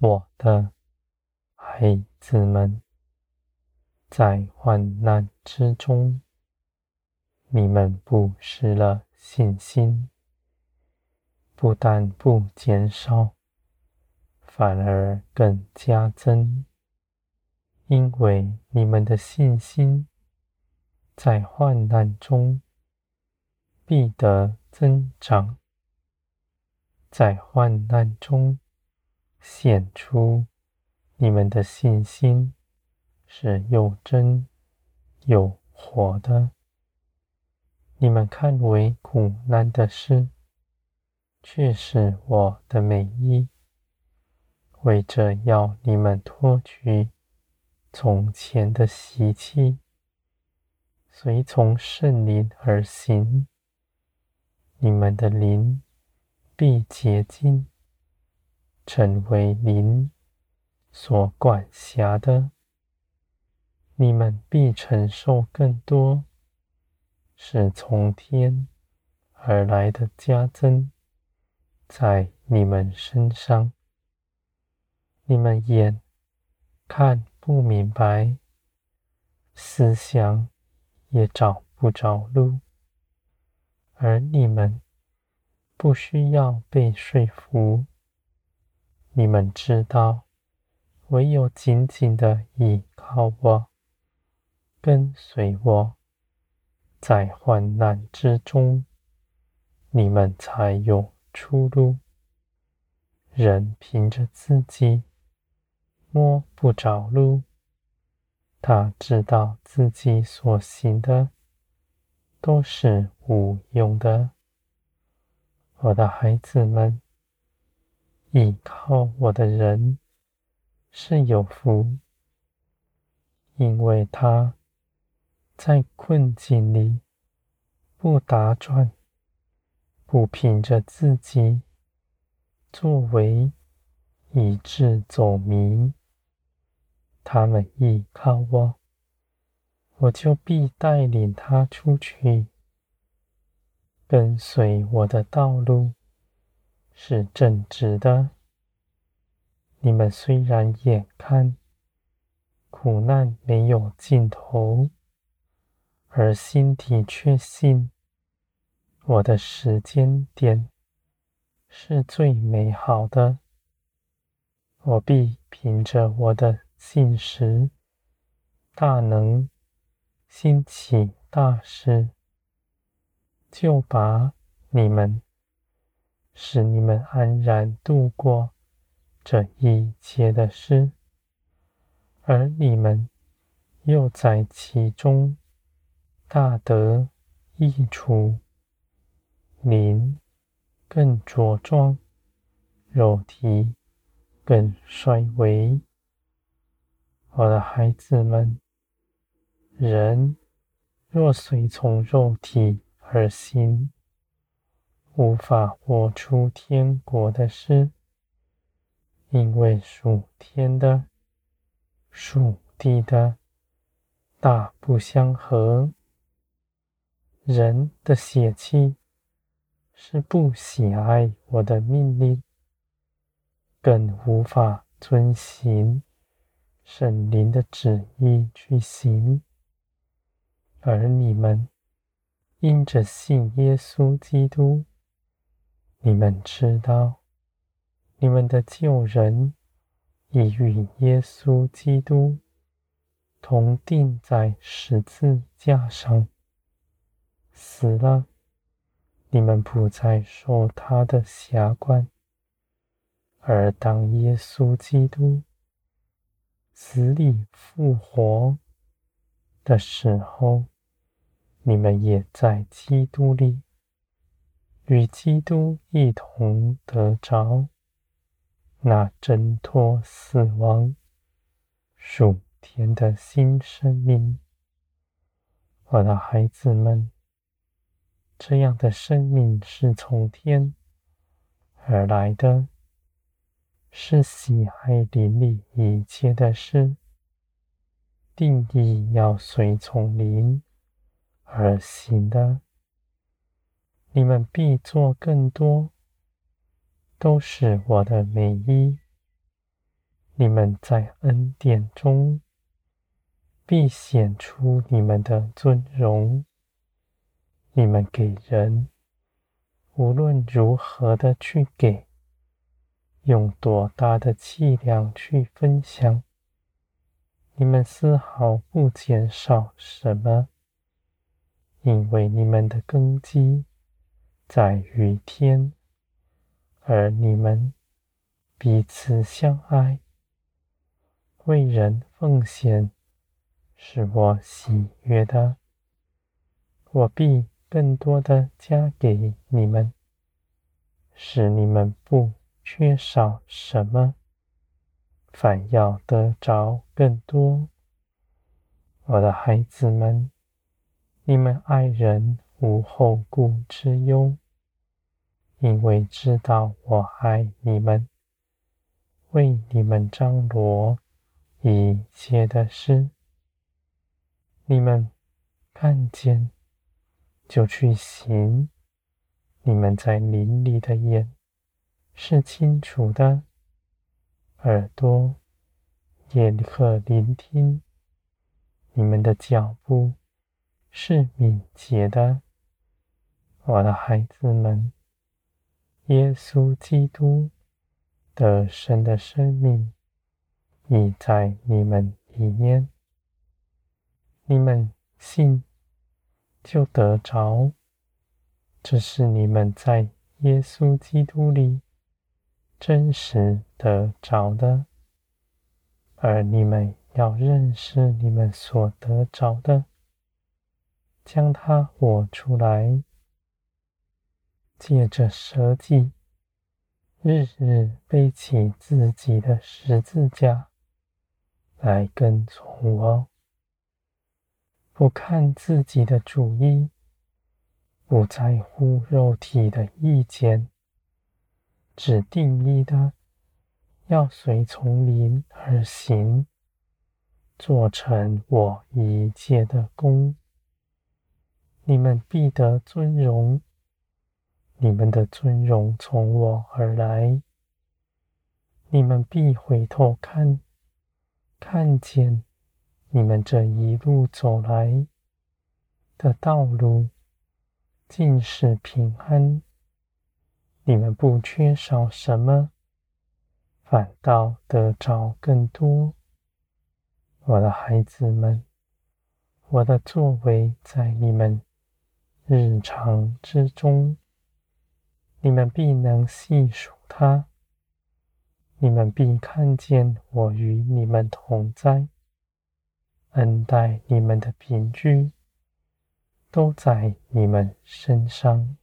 我的孩子们，在患难之中，你们不失了信心，不但不减少，反而更加增，因为你们的信心在患难中必得增长，在患难中显出你们的信心是又真又活的。你们看为苦难的事，却是我的美意，为着要你们脱去从前的习气，随从圣灵而行，你们的灵必洁净，成为您所管辖的，你们必承受更多。是从天而来的加增，在你们身上，你们眼看不明白，思想也找不着路，而你们不需要被说服，你们知道，唯有紧紧的依靠我，跟随我。在患难之中，你们才有出路。人凭着自己摸不着路，他知道自己所行的都是无用的。我的孩子们，依靠我的人是有福，因为他。在困境里，不打转，不凭着自己作为以致走迷。他们依靠我，我就必带领他出去。跟随我的道路是正直的。你们虽然眼看苦难没有尽头。而心底确信，我的时间点是最美好的。我必凭着我的信实，大能兴起大事，就把你们，使你们安然度过这一切的事，而你们又在其中。大得益处，灵更茁壮，肉体更衰微。我的孩子们，人若随从肉体而行，无法活出天国的事，因为属天的、属地的，大不相合。人的血气是不喜爱我的命令，更无法遵行圣灵的旨意去行。而你们因着信耶稣基督，你们知道，你们的旧人已与耶稣基督同钉在十字架上。死了，你们不再受他的辖管，而当耶稣基督死里复活的时候，你们也在基督里与基督一同得着那挣脱死亡、属天的新生命。我的孩子们。这样的生命是从天而来的，是喜爱灵里一切的事，定义要随从灵而行的。你们必做更多，都是我的美衣，你们在恩典中必显出你们的尊荣。你们给人，无论如何的去给，用多大的气量去分享，你们丝毫不减少什么，因为你们的根基在于天，而你们彼此相爱，为人奉献，是我喜悦的，我必更多的加给你们，使你们不缺少什么，反要得着更多。我的孩子们，你们爱人无后顾之忧，因为知道我爱你们，为你们张罗一切的事。你们看见。就去行，你们在林里的眼是清楚的，耳朵也可聆听，你们的脚步是敏捷的，我的孩子们。耶稣基督得胜的生命已在你们里面，你们信。就得着，这是你们在耶稣基督里真实得着的，而你们要认识你们所得着的，将它活出来，借着舍己，日日背起自己的十字架来跟从我。不看自己的主意，不在乎肉体的意见，只定义的要随从灵而行，做成我一切的工。你们必得尊荣，你们的尊荣从我而来。你们必回头看，看见。你们这一路走来的道路，尽是平安。你们不缺少什么，反倒得着更多。我的孩子们，我的作为在你们日常之中，你们必能细数他。你们必看见我与你们同在。恩待你们的凭据，都在你们身上。